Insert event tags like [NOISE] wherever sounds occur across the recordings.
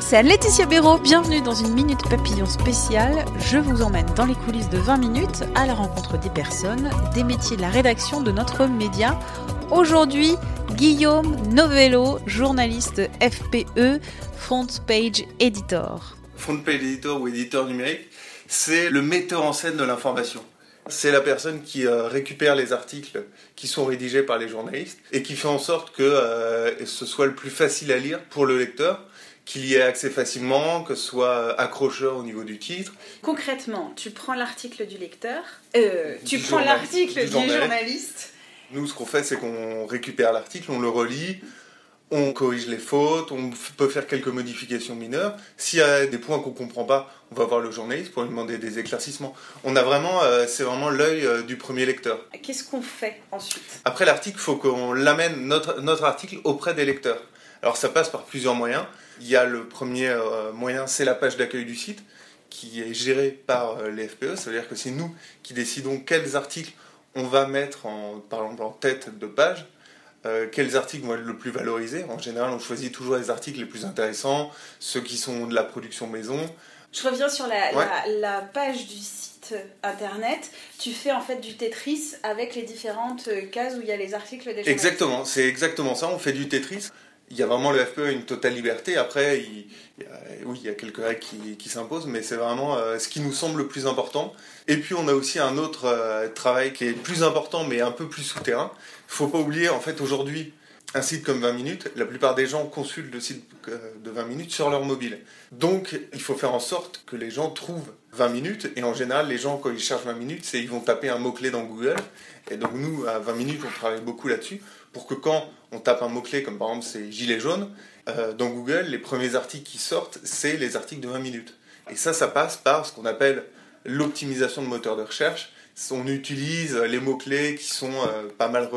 c'est Anne-Laetitia Béraud. Bienvenue dans une minute papillon spéciale. Je vous emmène dans les coulisses de 20 minutes à la rencontre des personnes, des métiers de la rédaction de notre média. Aujourd'hui, Guillaume Novello, journaliste FPE, Front Page Editor. Front Page Editor ou éditeur numérique, c'est le metteur en scène de l'information. C'est la personne qui euh, récupère les articles qui sont rédigés par les journalistes et qui fait en sorte que euh, ce soit le plus facile à lire pour le lecteur, qu'il y ait accès facilement, que ce soit accrocheur au niveau du titre. Concrètement, tu prends l'article du lecteur, euh, tu prends l'article du du journaliste. journaliste. Nous, ce qu'on fait, c'est qu'on récupère l'article, on le relit, on corrige les fautes, on peut faire quelques modifications mineures. S'il y a des points qu'on comprend pas, on va voir le journaliste pour lui demander des éclaircissements. On a vraiment, euh, c'est vraiment l'œil euh, du premier lecteur. Qu'est-ce qu'on fait ensuite? Après l'article, il faut qu'on l'amène, notre, notre article, auprès des lecteurs. Alors ça passe par plusieurs moyens. Il y a le premier euh, moyen, c'est la page d'accueil du site, qui est gérée par euh, les FPE. Ça veut dire que c'est nous qui décidons quels articles on va mettre en, par exemple en tête de page, euh, quels articles vont être le plus valorisés. En général, on choisit toujours les articles les plus intéressants, ceux qui sont de la production maison. Je reviens sur la, Ouais. la- la page du site internet. Tu fais en fait du Tetris avec les différentes cases où il y a les articles des. Exactement, c'est exactement ça. On fait du Tetris. Il y a vraiment le FPE une totale liberté. Après, oui, il y a quelques règles qui, qui s'imposent, mais c'est vraiment euh, ce qui nous semble le plus important. Et puis, on a aussi un autre euh, travail qui est plus important, mais un peu plus souterrain. Il faut pas oublier, en fait, aujourd'hui, un site comme 20 minutes, la plupart des gens consultent le site euh, de 20 minutes sur leur mobile. Donc, il faut faire en sorte que les gens trouvent 20 minutes. Et en général, les gens, quand ils cherchent 20 minutes, c'est ils vont taper un mot-clé dans Google. Et donc, nous, à 20 minutes, on travaille beaucoup là-dessus pour que quand on tape un mot-clé, comme par exemple c'est gilet jaune, euh, dans Google, les premiers articles qui sortent, c'est les articles de 20 minutes. Et ça, ça passe par ce qu'on appelle l'optimisation de moteur de recherche. On utilise les mots-clés qui sont euh, pas mal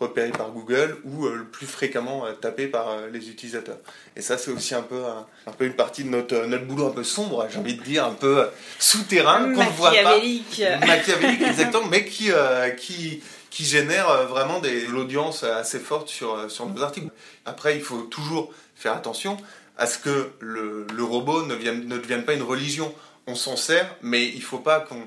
repérés par Google ou euh, le plus fréquemment euh, tapés par euh, les utilisateurs. Et ça, c'est aussi un peu, un, peu une partie de notre, notre boulot un peu sombre, j'ai envie de dire, un peu souterrain, qu'on ne voit pas. Machiavélique. [LAUGHS] Machiavélique, exactement, mais qui, qui, qui génère vraiment des, l'audience assez forte sur, sur nos articles. Après, il faut toujours faire attention à ce que le, le robot ne, vienne, ne devienne pas une religion. On s'en sert, mais il ne faut pas qu'on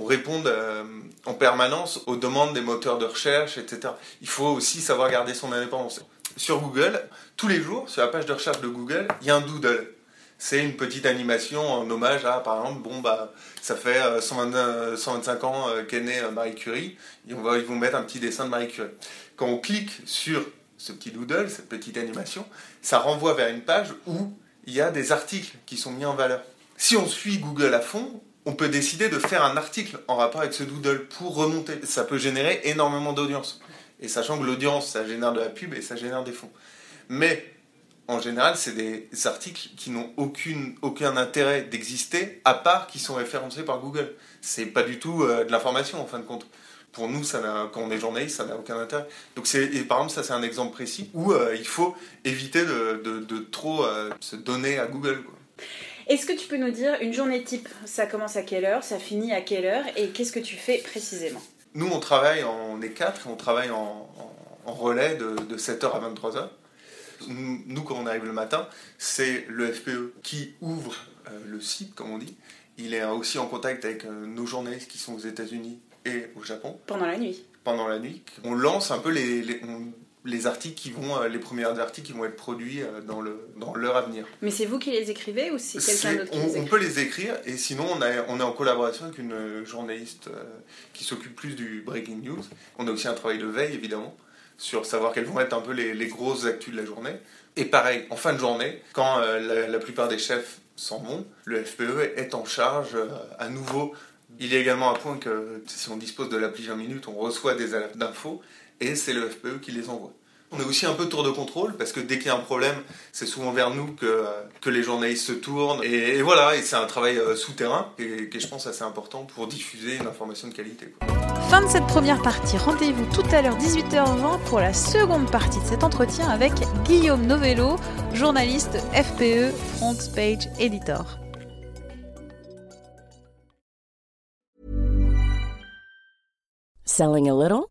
on réponde euh, en permanence aux demandes des moteurs de recherche, etc. Il faut aussi savoir garder son indépendance. Sur Google, tous les jours, sur la page de recherche de Google, il y a un doodle. C'est une petite animation en hommage à, par exemple, bon, bah, ça fait euh, 120, euh, 125 ans euh, qu'est née euh, Marie Curie, et on va, ils vont mettre un petit dessin de Marie Curie. Quand on clique sur ce petit doodle, cette petite animation, ça renvoie vers une page où il y a des articles qui sont mis en valeur. Si on suit Google à fond, on peut décider de faire un article en rapport avec ce doodle pour remonter. Ça peut générer énormément d'audience. Et sachant que l'audience, ça génère de la pub et ça génère des fonds. Mais en général, c'est des articles qui n'ont aucun intérêt d'exister, à part qu'ils sont référencés par Google. C'est pas du tout euh, de l'information en fin de compte. Pour nous, ça quand on est journaliste, ça n'a aucun intérêt. Donc, c'est, par exemple, ça c'est un exemple précis où euh, il faut éviter de, de- trop euh, se donner à Google. Est-ce que tu peux nous dire une journée type? Ça commence à quelle heure? Ça finit à quelle heure? Et qu'est-ce que tu fais précisément? Nous, on travaille, en, on est quatre, on travaille en, en- en relais de, de 7h à 23h. Nous, nous, quand on arrive le matin, c'est le FPE qui ouvre euh, le site, comme on dit. Il est aussi en contact avec euh, nos journalistes qui sont aux États-Unis et au Japon Pendant la nuit pendant la nuit. On lance un peu les, les, on- les articles qui vont, euh, les premiers articles qui vont être produits euh, dans le dans l'heure à venir. Mais c'est vous qui les écrivez ou c'est quelqu'un d'autre qui on, les on écrit peut les écrire et sinon on, a- on est en collaboration avec une journaliste euh, qui s'occupe plus du breaking news. On a aussi un travail de veille évidemment sur savoir quelles vont être un peu les, les grosses actus de la journée. Et pareil, en fin de journée, quand la, la, plupart des chefs s'en vont, le FPE est en charge à nouveau. Il y a également un point que si on dispose de l'appli 20 minutes, on reçoit des alertes d'infos et c'est le FPE qui les envoie. On est aussi un peu tour de contrôle parce que dès qu'il y a un problème, c'est souvent vers nous que, que les journalistes se tournent. Et, voilà, et c'est un travail euh, souterrain et qui est, je pense, assez important pour diffuser une information de qualité. Fin de cette première partie. Rendez-vous tout à l'heure 18h20 pour la seconde partie de cet entretien avec Guillaume Novello, journaliste FPE Front Page Editor. Selling a little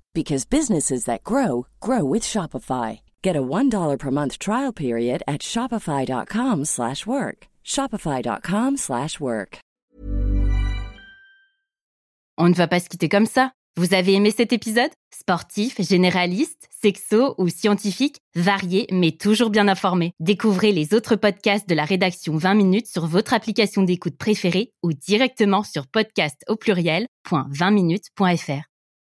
because businesses that grow grow with Shopify. Get a $1 per month trial period at shopify.com/work. shopify.com/work. On ne va pas se quitter comme ça. Vous avez aimé cet épisode? Sportif, généraliste, sexo ou scientifique, varié mais toujours bien informé. Découvrez les autres podcasts de la rédaction 20 minutes sur votre application d'écoute préférée ou directement sur podcast au pluriel.20minutes.fr